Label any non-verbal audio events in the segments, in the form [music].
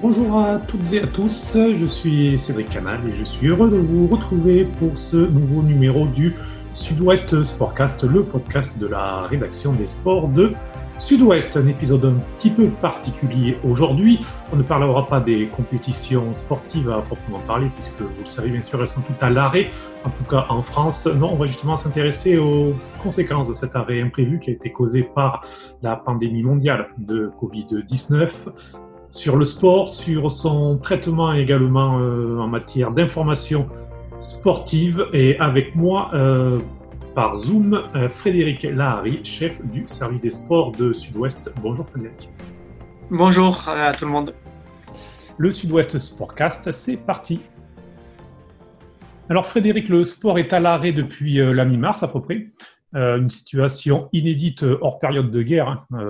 Bonjour à toutes et à tous, je suis Cédric Canal et je suis heureux de vous retrouver pour ce nouveau numéro du Sud-Ouest Sportcast, le podcast de la rédaction des sports de Sud-Ouest. Un épisode un petit peu particulier aujourd'hui. On ne parlera pas des compétitions sportives à proprement parler, puisque vous le savez bien sûr, elles sont toutes à l'arrêt, en tout cas en France. Non, on va justement s'intéresser aux conséquences de cet arrêt imprévu qui a été causé par la pandémie mondiale de Covid-19 sur le sport, sur son traitement également euh, en matière d'information sportive. Et avec moi, euh, par Zoom, euh, Frédéric Lahari, chef du service des sports de Sud-Ouest. Bonjour Frédéric. Bonjour à tout le monde. Le Sud-Ouest Sportcast, c'est parti. Alors Frédéric, le sport est à l'arrêt depuis la mi-mars à peu près. une situation inédite hors période de guerre. Hein.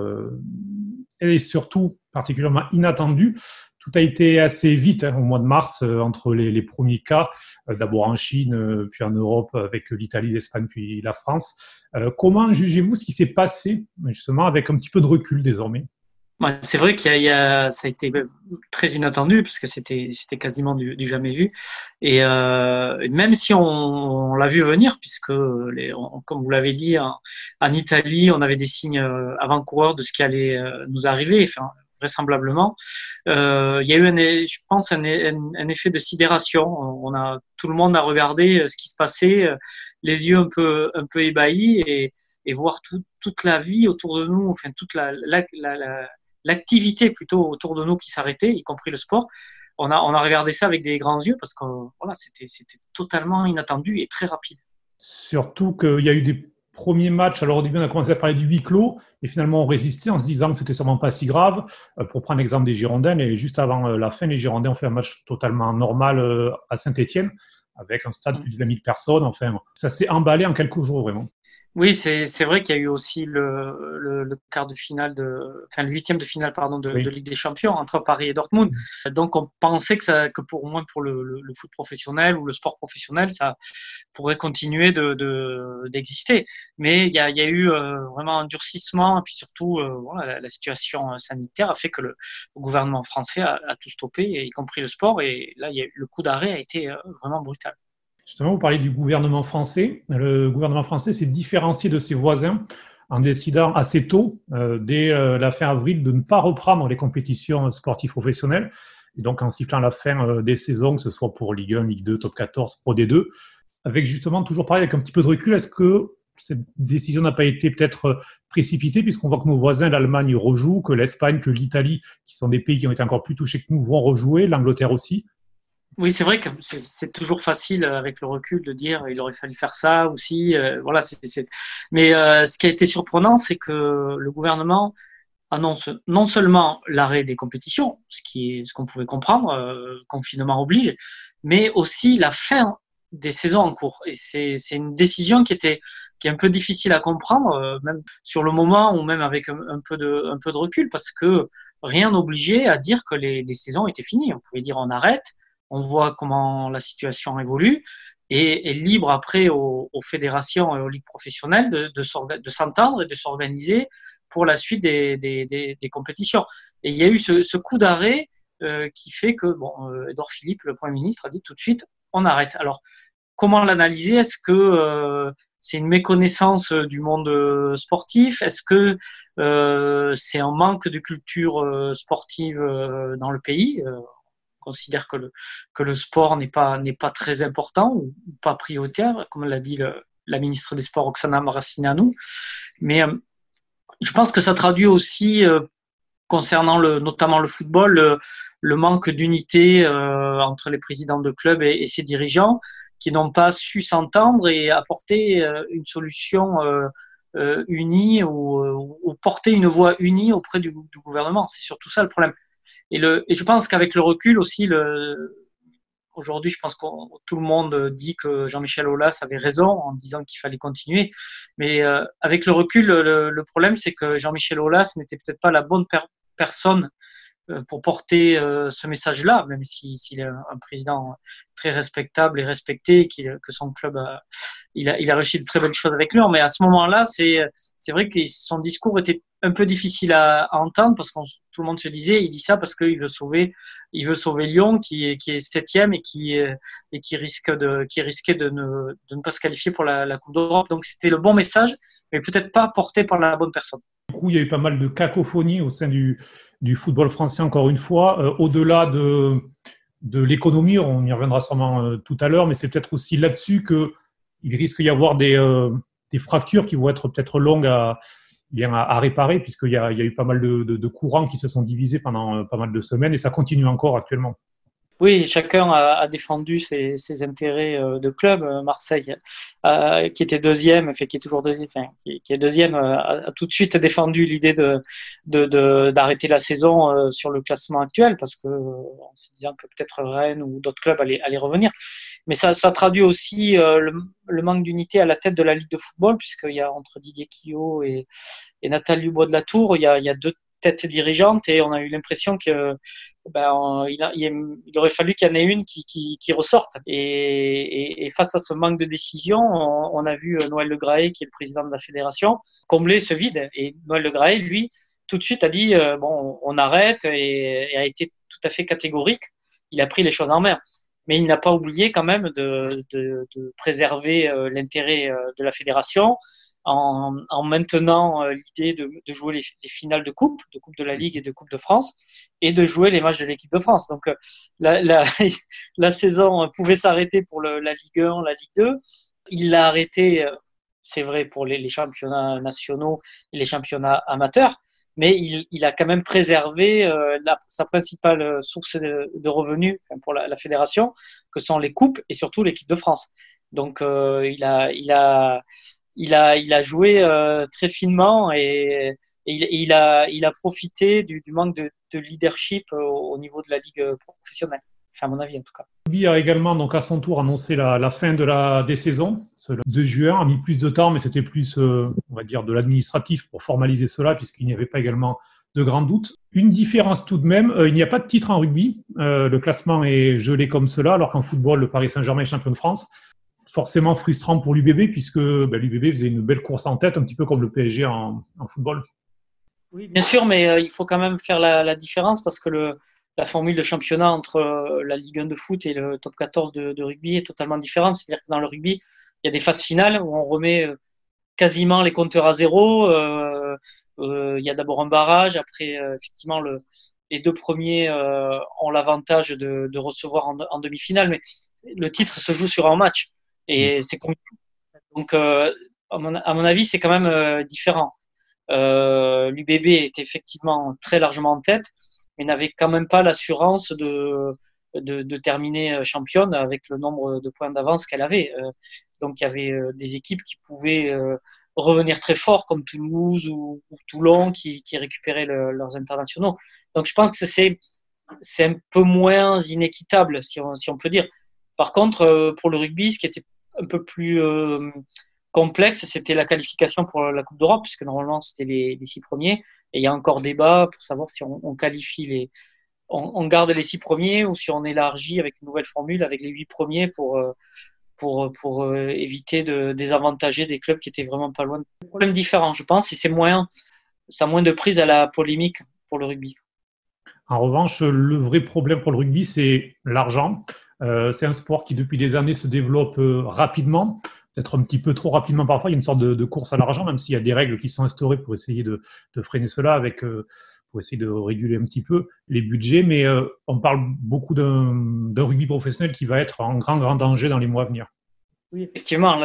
et surtout particulièrement inattendu. Tout a été assez vite hein, au mois de mars euh, entre les, premiers cas, euh, d'abord en Chine, euh, puis en Europe avec l'Italie, l'Espagne, puis la France. comment jugez-vous ce qui s'est passé justement avec un petit peu de recul désormais? C'est vrai qu'il y, a, ça a été très inattendu puisque c'était c'était quasiment du, jamais vu et même si on, l'a vu venir puisque comme vous l'avez dit en, Italie on avait des signes avant-coureurs de ce qui allait nous arriver vraisemblablement. Euh, il y a eu, un, je pense, un, effet de sidération. On a, tout le monde a regardé euh, ce qui se passait, euh, les yeux un peu, un peu ébahis et, voir toute la vie autour de nous, enfin toute l'activité plutôt autour de nous qui s'arrêtait, y compris le sport. On a, on a regardé ça avec des grands yeux parce que voilà, c'était totalement inattendu et très rapide. Surtout qu'il y a eu des premier match, alors au début on a commencé à parler du huis clos, et finalement on résistait en se disant que c'était sûrement pas si grave. Euh, pour prendre l'exemple des Girondins, et juste avant euh, la fin, les Girondins ont fait un match totalement normal euh, à Saint-Etienne, avec un stade de plus de 20 000 personnes. Enfin, ça s'est emballé en quelques jours vraiment. Oui, c'est vrai qu'il y a eu aussi le, le, quart de finale de, enfin le huitième de finale pardon de, de, Ligue des Champions entre Paris et Dortmund. Mm. Donc on pensait que ça, que pour au moins pour le, le, foot professionnel ou le sport professionnel, ça pourrait continuer de d'exister. Mais il y a, il y a eu euh, vraiment un durcissement et puis surtout euh, voilà, la, situation sanitaire a fait que le, gouvernement français a, a, tout stoppé, y compris le sport. Et là, il y a, le coup d'arrêt a été euh, vraiment brutal. Justement, vous parlez du gouvernement français. Le gouvernement français s'est différencié de ses voisins en décidant assez tôt, euh, dès euh, la fin avril, de ne pas reprendre les compétitions sportives professionnelles. Et donc en sifflant la fin euh, des saisons, que ce soit pour Ligue 1, Ligue 2, Top 14, Pro D2, avec justement toujours pareil, avec un petit peu de recul, est-ce que cette décision n'a pas été peut-être précipitée, puisqu'on voit que nos voisins, l'Allemagne rejouent, que l'Espagne, que l'Italie, qui sont des pays qui ont été encore plus touchés que nous, vont rejouer, l'Angleterre aussi? Oui, c'est vrai que c'est toujours facile euh, avec le recul de dire il aurait fallu faire ça aussi. Euh, voilà, Mais euh, ce qui a été surprenant, c'est que le gouvernement annonce non seulement l'arrêt des compétitions, ce qui est ce qu'on pouvait comprendre, confinement oblige, mais aussi la fin des saisons en cours. Et c'est une décision qui était qui est un peu difficile à comprendre, même sur le moment ou même avec un, peu de un peu de recul, parce que rien n'obligeait à dire que les, les saisons étaient finies. On pouvait dire on arrête on voit comment la situation évolue et est libre après aux, fédérations et aux ligues professionnelles de, de, s'entendre et de s'organiser pour la suite des, des, compétitions. Et il y a eu ce, coup d'arrêt euh, qui fait que, bon, euh, Edouard Philippe, le Premier ministre, a dit tout de suite, on arrête. Alors, comment l'analyser? Est-ce que euh, c'est une méconnaissance du monde sportif? Est-ce que c'est un manque de culture sportive dans le pays? Considère que le, que le sport n'est pas, n'est pas très important ou, pas prioritaire, comme l'a dit la ministre des Sports Oksana Maracineanu. Mais euh, je pense que ça traduit aussi, euh, concernant le, notamment le football, le, manque d'unité euh, entre les présidents de clubs et, ses dirigeants qui n'ont pas su s'entendre et apporter une solution unie ou, porter une voix unie auprès du, du gouvernement. C'est surtout ça le problème. Et, le, et je pense qu'avec le recul aussi, le, aujourd'hui, je pense que tout le monde dit que Jean-Michel Aulas avait raison en disant qu'il fallait continuer. Mais euh, avec le recul, le, le problème, c'est que Jean-Michel Aulas n'était peut-être pas la bonne personne euh, pour porter euh, ce message-là, même s'il est un, président très respectable et respecté, que son club il, a, il a réussi de très belles choses avec lui. Mais à ce moment-là, c'est vrai que son discours était un peu difficile à, entendre parce que tout le monde se disait, il dit ça parce qu'il veut sauver, il veut sauver Lyon qui est, qui est septième et qui, qui risque de, qui risquait de ne, de ne pas se qualifier pour la, Coupe d'Europe. Donc c'était le bon message, mais peut-être pas porté par la bonne personne. Du coup, il y a eu pas mal de cacophonie au sein du, football français, encore une fois. Euh, au-delà de, l'économie, on y reviendra sûrement euh, tout à l'heure, mais c'est peut-être aussi là-dessus qu'il risque d'y avoir euh, des fractures qui vont être peut-être longues à, bien à, réparer, puisqu'il y, y a, eu pas mal de, de, courants qui se sont divisés pendant euh, pas mal de semaines et ça continue encore actuellement. Oui, chacun a, défendu ses, intérêts de club. Marseille, euh, qui était deuxième, enfin, qui est toujours deuxième, enfin, qui, est deuxième, a, tout de suite défendu l'idée de d'arrêter la saison sur le classement actuel parce que en se disant que peut-être Rennes ou d'autres clubs allaient, revenir. Mais ça, traduit aussi euh, le, manque d'unité à la tête de la Ligue de football, puisqu'il y a entre Didier Quillot et, et Nathalie Dubois de la Tour, il y a, il y a deux têtes dirigeantes et on a eu l'impression que ben, il, aurait fallu qu'il y en ait une qui, ressorte. Et, face à ce manque de décision, on, a vu euh, Noël Le Graët, qui est le président de la fédération, combler ce vide. Et Noël Le Graët, lui, tout de suite a dit euh, bon, on arrête et, a été tout à fait catégorique. Il a pris les choses en main mais il n'a pas oublié quand même de, préserver euh, l'intérêt de la fédération en, en maintenant euh, l'idée de, de, jouer les, les, finales de coupe, de coupe de la Ligue et de coupe de France, et de jouer les matchs de l'équipe de France. Donc la, la, [laughs] la saison pouvait s'arrêter pour le, la Ligue 1, la Ligue 2. Il l'a arrêté, c'est vrai, pour les, les championnats nationaux et les championnats amateurs mais il, il, a quand même préservé euh, la, sa principale euh, source de, de revenus enfin, pour la, la, fédération, que sont les coupes et surtout l'équipe de France. Donc euh, il, a, il, a, il, a, joué euh, très finement et, il, a, profité du, manque de, de leadership au, au, niveau de la ligue professionnelle. Enfin, à mon avis, en tout cas. Lui a également, donc, à son tour, annoncé la, fin des saisons. Ce 2 juin a mis plus de temps, mais c'était plus, euh, on va dire, de l'administratif pour formaliser cela, puisqu'il n'y avait pas également de grands doutes. Une différence tout de même, euh, il n'y a pas de titre en rugby. Le classement est gelé comme cela, alors qu'en football, le Paris Saint-Germain est champion de France. Forcément frustrant pour l'UBB, puisque ben, l'UBB faisait une belle course en tête, un petit peu comme le PSG en, football. Oui, bien sûr, mais euh, il faut quand même faire la, différence parce que la formule de championnat entre euh, la Ligue 1 de foot et le top 14 de, rugby est totalement différente. C'est-à-dire que dans le rugby, il y a des phases finales où on remet euh, quasiment les compteurs à zéro. Il y a d'abord un barrage, après effectivement le, les deux premiers ont l'avantage de, recevoir en demi-finale, mais le titre se joue sur un match et mmh. c'est donc à mon, à, mon, avis c'est quand même différent. L'UBB est effectivement très largement en tête mais n'avait quand même pas l'assurance de, de, de, terminer euh, championne avec le nombre de points d'avance qu'elle avait. Euh, donc il y avait euh, des équipes qui pouvaient revenir très fort, comme Toulouse ou, ou Toulon, qui, qui récupéraient le, leurs internationaux. Donc je pense que c'est c'est un peu moins inéquitable, si on, si on peut dire. Par contre, pour le rugby, ce qui était un peu plus euh, complexe, c'était la qualification pour la Coupe d'Europe, puisque normalement c'était les, six premiers. Et il y a encore débat pour savoir si on, qualifie les, on, garde les six premiers ou si on élargit avec une nouvelle formule avec les huit premiers pour euh, pour pour euh, éviter de désavantager des clubs qui étaient vraiment pas loin. Problème différent, je pense, et c'est moins ça a moins de prise à la polémique pour le rugby. En revanche, le vrai problème pour le rugby, c'est l'argent. Euh, c'est un sport qui, depuis des années, se développe euh, rapidement peut-être un petit peu trop rapidement parfois. Il y a une sorte de, course à l'argent, même s'il y a des règles qui sont instaurées pour essayer de, freiner cela, avec, euh, pour essayer de réguler un petit peu les budgets. Mais on parle beaucoup d'un rugby professionnel qui va être en grand, grand danger dans les mois à venir. Oui, effectivement.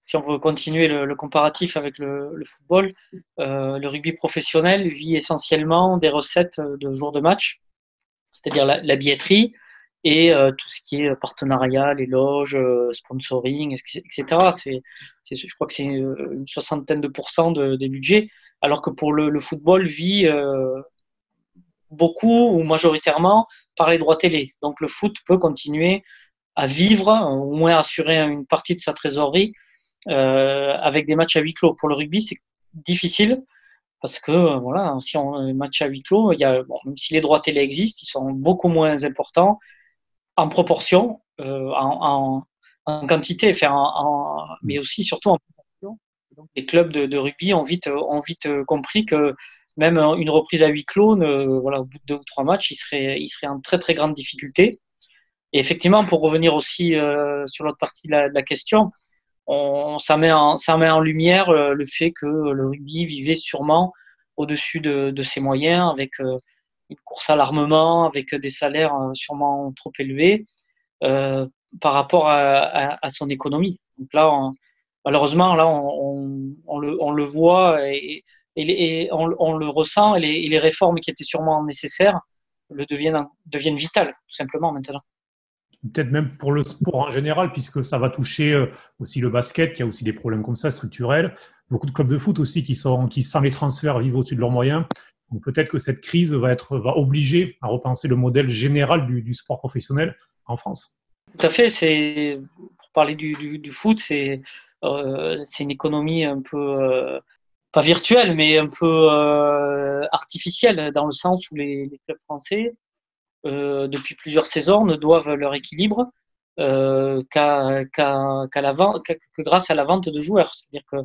Si on veut continuer le, comparatif avec le, football, le rugby professionnel vit essentiellement des recettes de jours de match, c'est-à-dire la billetterie, et euh, tout ce qui est partenariat, les loges, euh, sponsoring, etc. C'est, je crois que c'est une soixantaine de pourcents de, des budgets, alors que pour le, le football vit euh, beaucoup ou majoritairement par les droits télé. Donc le foot peut continuer à vivre, au moins assurer une partie de sa trésorerie euh, avec des matchs à huis clos. Pour le rugby, c'est difficile parce que voilà, si on match à huis clos, il y a, même si les droits télé existent, ils sont beaucoup moins importants en proportion, euh, en, en, en, quantité, faire en, mais aussi surtout en proportion les clubs de, rugby ont vite, ont vite compris que même une reprise à huis clos, voilà, au bout de deux ou trois matchs, il serait, il serait en très très grande difficulté. Et effectivement, pour revenir aussi euh, sur l'autre partie de la, question, on, ça, met en, ça met en lumière euh, le fait que le rugby vivait sûrement au-dessus de, de, ses moyens, avec euh, une course à l'armement, avec des salaires sûrement trop élevés par rapport à, son économie. Donc là, malheureusement, là, on, le, voit et, on, le ressent, et les, et les, réformes qui étaient sûrement nécessaires le deviennent, deviennent vitales, tout simplement, maintenant peut-être même pour le sport en général, puisque ça va toucher euh, aussi le basket, qui a aussi des problèmes comme ça, structurels. Beaucoup de clubs de foot aussi qui, sont, qui sans les transferts, vivent au-dessus de leurs moyens. Peut-être que cette crise va, obliger à repenser le modèle général du, sport professionnel en France. Tout à fait. Pour parler du, foot, c'est, euh, c'est une économie un peu, euh, pas virtuelle, mais un peu artificielle, dans le sens où les, les clubs français euh, depuis plusieurs saisons ne doivent leur équilibre euh, que grâce à la vente de joueurs. C'est-à-dire que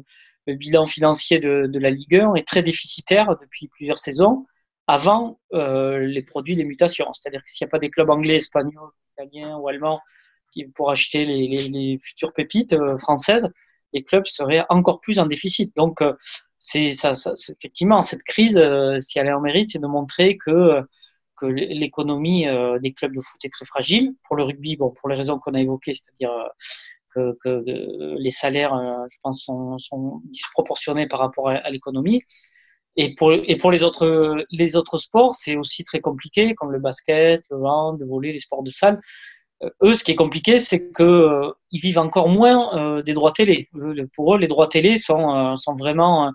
le bilan financier de, la Ligue 1 est très déficitaire depuis plusieurs saisons avant euh, les produits des mutations. C'est-à-dire que s'il n'y a pas des clubs anglais, espagnols, italiens ou allemands qui, pour acheter les, futures pépites euh, françaises, les clubs seraient encore plus en déficit. Donc, euh, ça, effectivement cette crise, si elle est en mérite, c'est de montrer que que l'économie des clubs de foot est très fragile. Pour le rugby, bon, pour les raisons qu'on a évoquées, c'est-à-dire euh, que, euh, les salaires, je pense, sont, disproportionnés par rapport à, l'économie. Et pour, les autres, sports, c'est aussi très compliqué, comme le basket, le hand, le volley, les sports de salle. eux, ce qui est compliqué, c'est que ils vivent encore moins des droits télé. pour eux, les droits télé sont, vraiment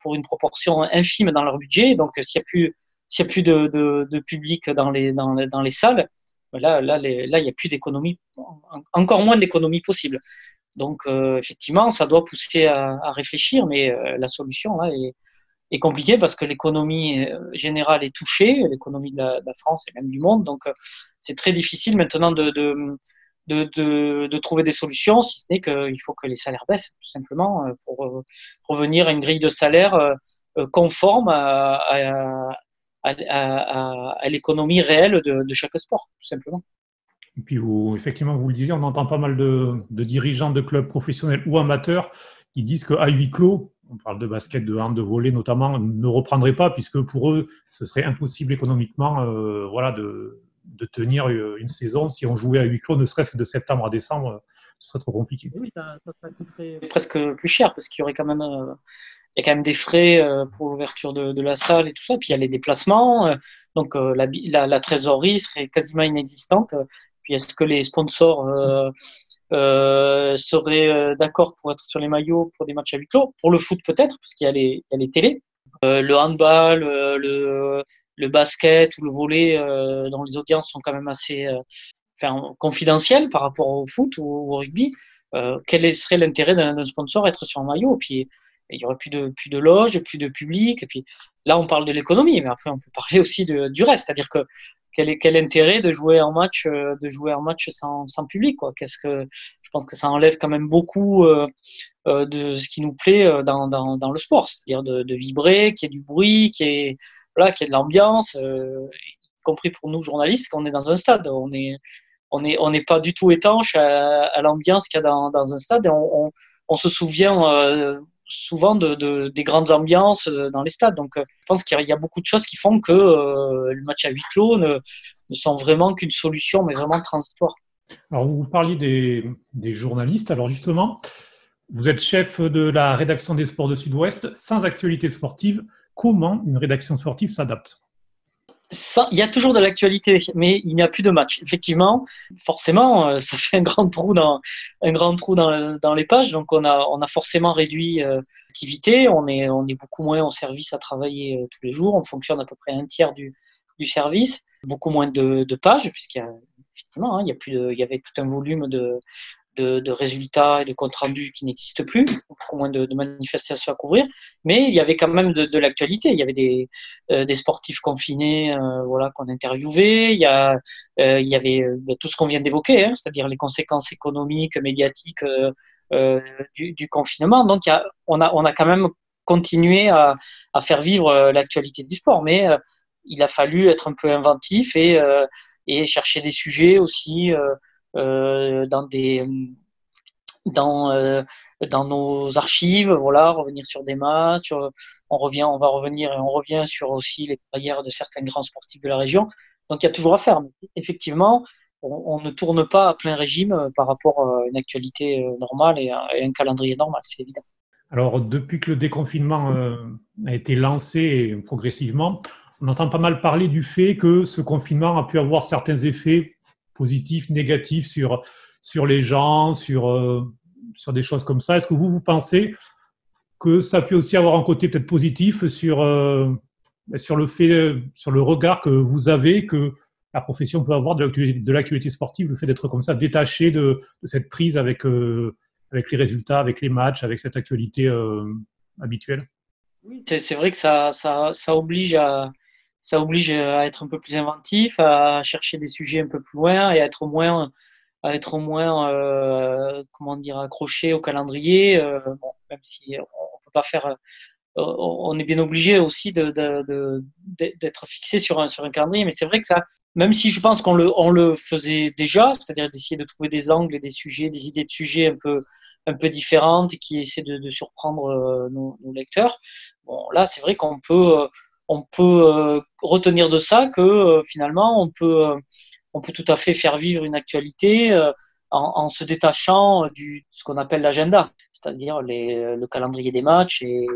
pour une proportion infime dans leur budget. Donc, s'il n'y a plus n'y a plus de, public dans les salles, là, là, il n'y a plus d'économie, encore moins d'économie possible. Donc, euh, effectivement, ça doit pousser à, réfléchir, mais euh, la solution là est, compliquée parce que l'économie euh, générale est touchée, l'économie de, la, France et même du monde. Donc, c'est très difficile maintenant de, de, de, trouver des solutions, si ce n'est qu'il faut que les salaires baissent, tout simplement, pour revenir à une grille de salaire conforme à, l'économie réelle de, chaque sport, tout simplement. Et puis, vous, effectivement, vous le disiez, on entend pas mal de, dirigeants de clubs professionnels ou amateurs qui disent qu'à huis clos, on parle de basket, de hand, de volley notamment, ne reprendraient pas puisque pour eux, ce serait impossible économiquement euh, voilà, de, de, tenir une saison. Si on jouait à huis clos, ne serait-ce que de septembre à décembre, ce serait trop compliqué. Oui, ça, ça coûterait presque plus cher parce qu'il y aurait quand même euh, il y a quand même des frais euh, pour l'ouverture de, de, la salle et tout ça. Puis il y a les déplacements. Euh, donc euh, la, la, la, trésorerie serait quasiment inexistante. Puis est-ce que les sponsors euh, seraient d'accord pour être sur les maillots pour des matchs à huis clos? Pour le foot peut-être, parce qu'il y, y a les télés. le handball, le, le basket ou le volley, dont les audiences sont quand même assez enfin, confidentielles par rapport au foot ou au rugby. quel serait l'intérêt d'un sponsor être sur un maillot? Puis il y aurait plus de plus de loges, plus de public. Et puis là, on parle de l'économie, mais après, on peut parler aussi du reste, c'est-à-dire que quel est quel intérêt de jouer en match euh, de jouer en match sans, sans public quoi? Qu'est-ce que je pense que ça enlève quand même beaucoup euh, euh de ce qui nous plaît dans, dans, dans le sport, c'est-à-dire de, vibrer, qu'il y ait du bruit, qu'il y ait voilà, qu'il y ait de l'ambiance, y compris pour nous journalistes, qu'on est dans un stade, on est on n'est on n'est pas du tout étanche à, l'ambiance qu'il y a dans, dans un stade et on, on, on se souvient souvent de, des grandes ambiances euh, dans les stades. Donc, euh, je pense qu'il y a beaucoup de choses qui font que euh, le match à huis clos ne, sont vraiment qu'une solution, mais vraiment transitoire. Alors, vous parliez des, des, journalistes. Alors, justement, vous êtes chef de la rédaction des sports de Sud-Ouest. Sans actualité sportive, comment une rédaction sportive s'adapte? Il y a toujours de l'actualité, mais il n'y a plus de match. Effectivement, forcément, euh, ça fait un grand trou dans les pages. Donc, on a forcément réduit euh, l'activité. On est beaucoup moins en service à travailler euh, tous les jours. On fonctionne à peu près un tiers du service. Beaucoup moins de, pages, puisqu'il y a effectivement, hein, il y avait tout un volume de de, résultats et de comptes rendus qui n'existent plus, beaucoup moins de, manifestations à couvrir, mais il y avait quand même de, l'actualité. Il y avait des, euh, sportifs confinés, euh, voilà, qu'on interviewait. Il y a, euh, il y avait ben, tout ce qu'on vient d'évoquer, hein, c'est-à-dire les conséquences économiques, médiatiques du, confinement. Donc, on, a, on a quand même continué à, faire vivre l'actualité du sport, mais il a fallu être un peu inventif et chercher des sujets aussi dans des dans dans nos archives, voilà, revenir sur des matchs, on revient, on va revenir et on revient sur aussi les carrières de certains grands sportifs de la région. Donc il y a toujours à faire. Effectivement, on, ne tourne pas à plein régime euh, par rapport à une actualité euh, normale et, un calendrier normal, c'est évident. Alors depuis que le déconfinement euh, a été lancé progressivement, on entend pas mal parler du fait que ce confinement a pu avoir certains effets positifs, négatifs sur, sur les gens, sur, sur des choses comme ça. Est-ce que vous, vous pensez que ça peut aussi avoir un côté peut-être positif sur, euh, sur le fait, sur le regard que vous avez, que la profession peut avoir de l'actualité sportive, le fait d'être comme ça, détaché de, cette prise avec, euh, avec les résultats, avec les matchs, avec cette actualité euh, habituelle? Oui, c'est vrai que ça, ça, ça, oblige à, ça oblige à être un peu plus inventif, à chercher des sujets un peu plus loin et à être moins à être moins, euh, comment dire, accroché au calendrier, euh, bon, même si on peut pas faire, euh, on est bien obligé aussi d'être fixé sur un, sur un calendrier, mais c'est vrai que ça, même si je pense qu'on le, on le faisait déjà, c'est-à-dire d'essayer de trouver des angles et des sujets, des idées de sujets un peu, un peu différentes et qui essaient de, surprendre nos, nos, lecteurs. Bon, là, c'est vrai qu'on peut, on peut retenir de ça que finalement, on peut on peut tout à fait faire vivre une actualité euh, en, se détachant du ce qu'on appelle l'agenda, c'est-à-dire le calendrier des matchs. Et,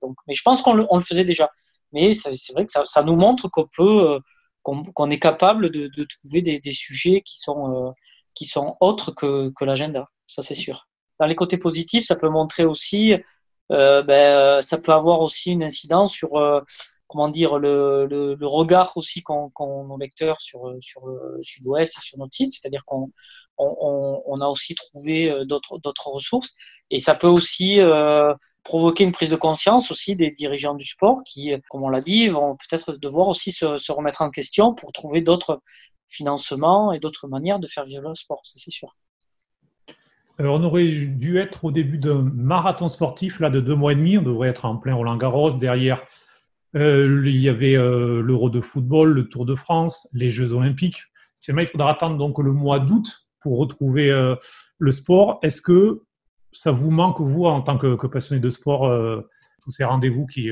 donc, mais je pense qu'on le, faisait déjà. Mais c'est vrai que ça, nous montre qu'on peut, euh, qu'on est capable de, trouver des, sujets qui sont, euh, qui sont autres que, que l'agenda. Ça, c'est sûr. Dans les côtés positifs, ça peut montrer aussi, ben, ça peut avoir aussi une incidence sur comment dire, le, le, regard aussi qu'ont nos lecteurs sur, sur le sud-ouest et sur notre site, c'est-à-dire qu'on on, a aussi trouvé euh, d'autres ressources et ça peut aussi euh, provoquer une prise de conscience aussi des dirigeants du sport qui, comme on l'a dit, vont peut-être devoir aussi se, se, remettre en question pour trouver d'autres financements et d'autres manières de faire vivre le sport, c'est sûr. Alors, on aurait dû être au début d'un marathon sportif là de deux mois et demi. On devrait être en plein Roland Garros derrière euh, il y avait euh, l'Euro de football, le Tour de France, les Jeux Olympiques. Finalement, il faudra attendre donc le mois d'août pour retrouver euh, le sport. Est-ce que ça vous manque, vous, en tant que, passionné de sport, tous ces rendez-vous qui,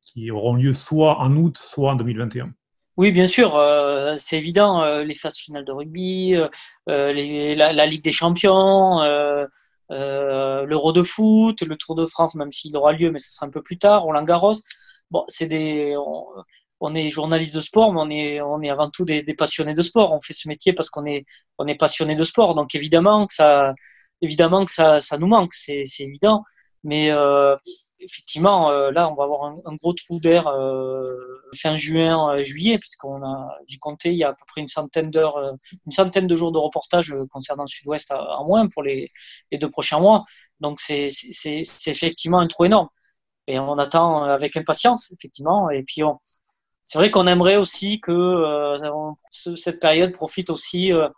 qui auront lieu soit en août, soit en 2021 oui, bien sûr, c'est évident. les phases finales de rugby, la, la, Ligue des Champions, l'Euro de foot, le Tour de France, même s'il aura lieu, mais ce sera un peu plus tard, Roland Garros on, est journaliste de sport, mais on est, avant tout des, passionnés de sport. On fait ce métier parce qu'on est, on est passionné de sport. Donc évidemment que ça, nous manque, c'est, évident. Mais euh, effectivement, euh, là, on va avoir un, gros trou d'air euh, fin juin, juillet, puisqu'on a dû compter, il y a à peu près une centaine d'heures, une centaine de jours de reportage concernant le Sud-Ouest en moins pour les, les deux prochains mois. Donc c'est effectivement un trou énorme et on attend avec impatience, effectivement. Et puis, c'est vrai qu'on aimerait aussi que euh, cette période profite aussi euh,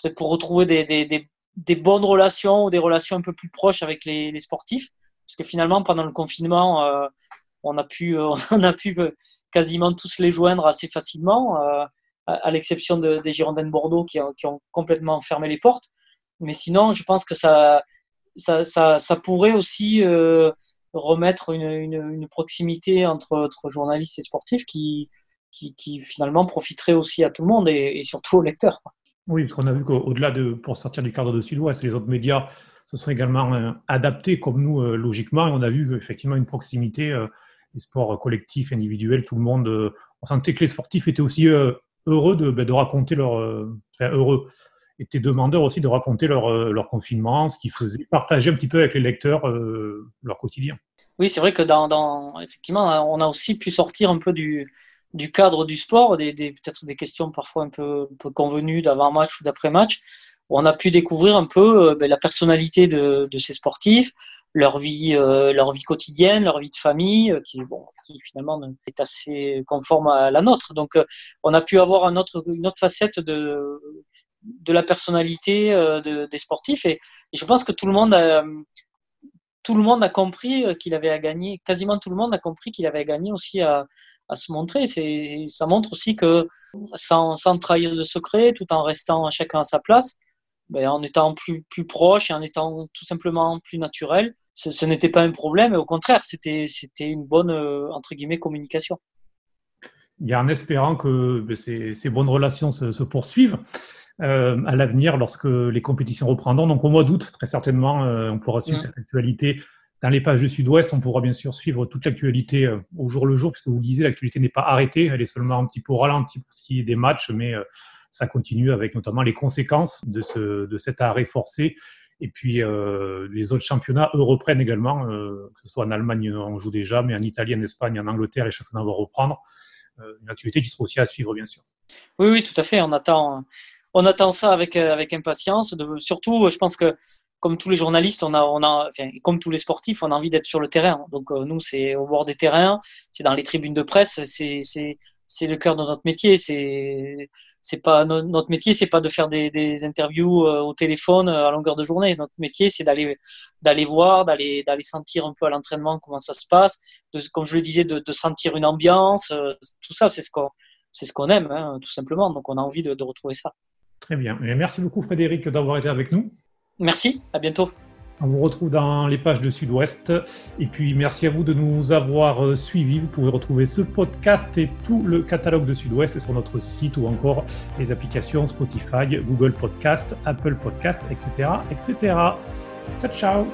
peut-être pour retrouver des, des, des, bonnes relations ou des relations un peu plus proches avec les, les sportifs. Parce que finalement, pendant le confinement, euh, on a pu, [laughs] on a pu quasiment tous les joindre assez facilement, à, l'exception de, des Girondins de Bordeaux qui, qui, ont complètement fermé les portes. Mais sinon, je pense que ça, ça, ça, ça pourrait aussi remettre une, proximité entre, journalistes et sportifs qui, finalement profiterait aussi à tout le monde et, surtout aux lecteurs. Oui, parce qu'on a vu qu'au-delà de, pour sortir du cadre de Sud-Ouest, les autres médias se seraient également euh, adaptés comme nous, euh, logiquement, et on a vu effectivement une proximité, euh, les sports collectifs, individuels, tout le monde, on sentait que les sportifs étaient aussi heureux de, ben, de raconter leur, heureux, étaient demandeurs aussi de raconter leur, leur confinement, ce qu'ils faisaient, partager un petit peu avec les lecteurs leur quotidien. Oui, c'est vrai que dans, dans, effectivement, on a aussi pu sortir un peu du, du cadre du sport, des, des peut-être des questions parfois un peu, un peu convenues d'avant-match ou d'après-match. On a pu découvrir un peu euh, ben, la personnalité de, de, ces sportifs, leur vie, euh, leur vie quotidienne, leur vie de famille, euh, qui, bon, qui finalement est assez conforme à la nôtre. Donc, on a pu avoir un autre, une autre facette de, de la personnalité des sportifs. Et, je pense que tout le monde a, tout le monde a compris qu'il avait à gagner, quasiment tout le monde a compris qu'il avait à gagner aussi à, se montrer. Ça montre aussi que sans, trahir de secret, tout en restant chacun à sa place, ben, en étant plus, proche et en étant tout simplement plus naturel, ce, n'était pas un problème. Au contraire, c'était, une bonne, euh, entre guillemets, communication. Et en espérant que ben, ces, bonnes relations se poursuivent euh, à l'avenir lorsque les compétitions reprendront. Donc au mois d'août, très certainement, euh, on pourra suivre cette actualité dans les pages du Sud-Ouest, on pourra bien sûr suivre toute l'actualité euh, au jour le jour, puisque vous le disiez, l'actualité n'est pas arrêtée, elle est seulement un petit peu ralentie pour ce qui est des matchs, mais ça continue avec notamment les conséquences de, ce, de cet arrêt forcé. Et puis les autres championnats, eux, reprennent également, que ce soit en Allemagne, on joue déjà, mais en Italie, en Espagne, en Angleterre, les championnats vont reprendre. une activité qui sera aussi à suivre, bien sûr. Oui, oui, tout à fait. On attend, on attend ça avec, avec impatience. De, surtout, je pense que comme tous les journalistes, on a, on a, enfin, comme tous les sportifs, on a envie d'être sur le terrain. Donc euh, nous, c'est au bord des terrains, c'est dans les tribunes de presse, c'est, le cœur de notre métier. C'est, c'est pas notre métier, c'est pas de faire des, des interviews euh, au téléphone euh, à longueur de journée. Notre métier, c'est d'aller, voir, d'aller, sentir un peu à l'entraînement comment ça se passe, de, comme je le disais, de, de sentir une ambiance. tout ça, c'est ce qu'on, ce qu'on aime, hein, tout simplement. Donc on a envie de, de retrouver ça. Très bien. Et merci beaucoup Frédéric d'avoir été avec nous. Merci, à bientôt. On vous retrouve dans les pages de Sud-Ouest. Et puis merci à vous de nous avoir euh, suivis. Vous pouvez retrouver ce podcast et tout le catalogue de Sud-Ouest sur notre site ou encore les applications Spotify, Google Podcast, Apple Podcast, etc. etc. Ciao, ciao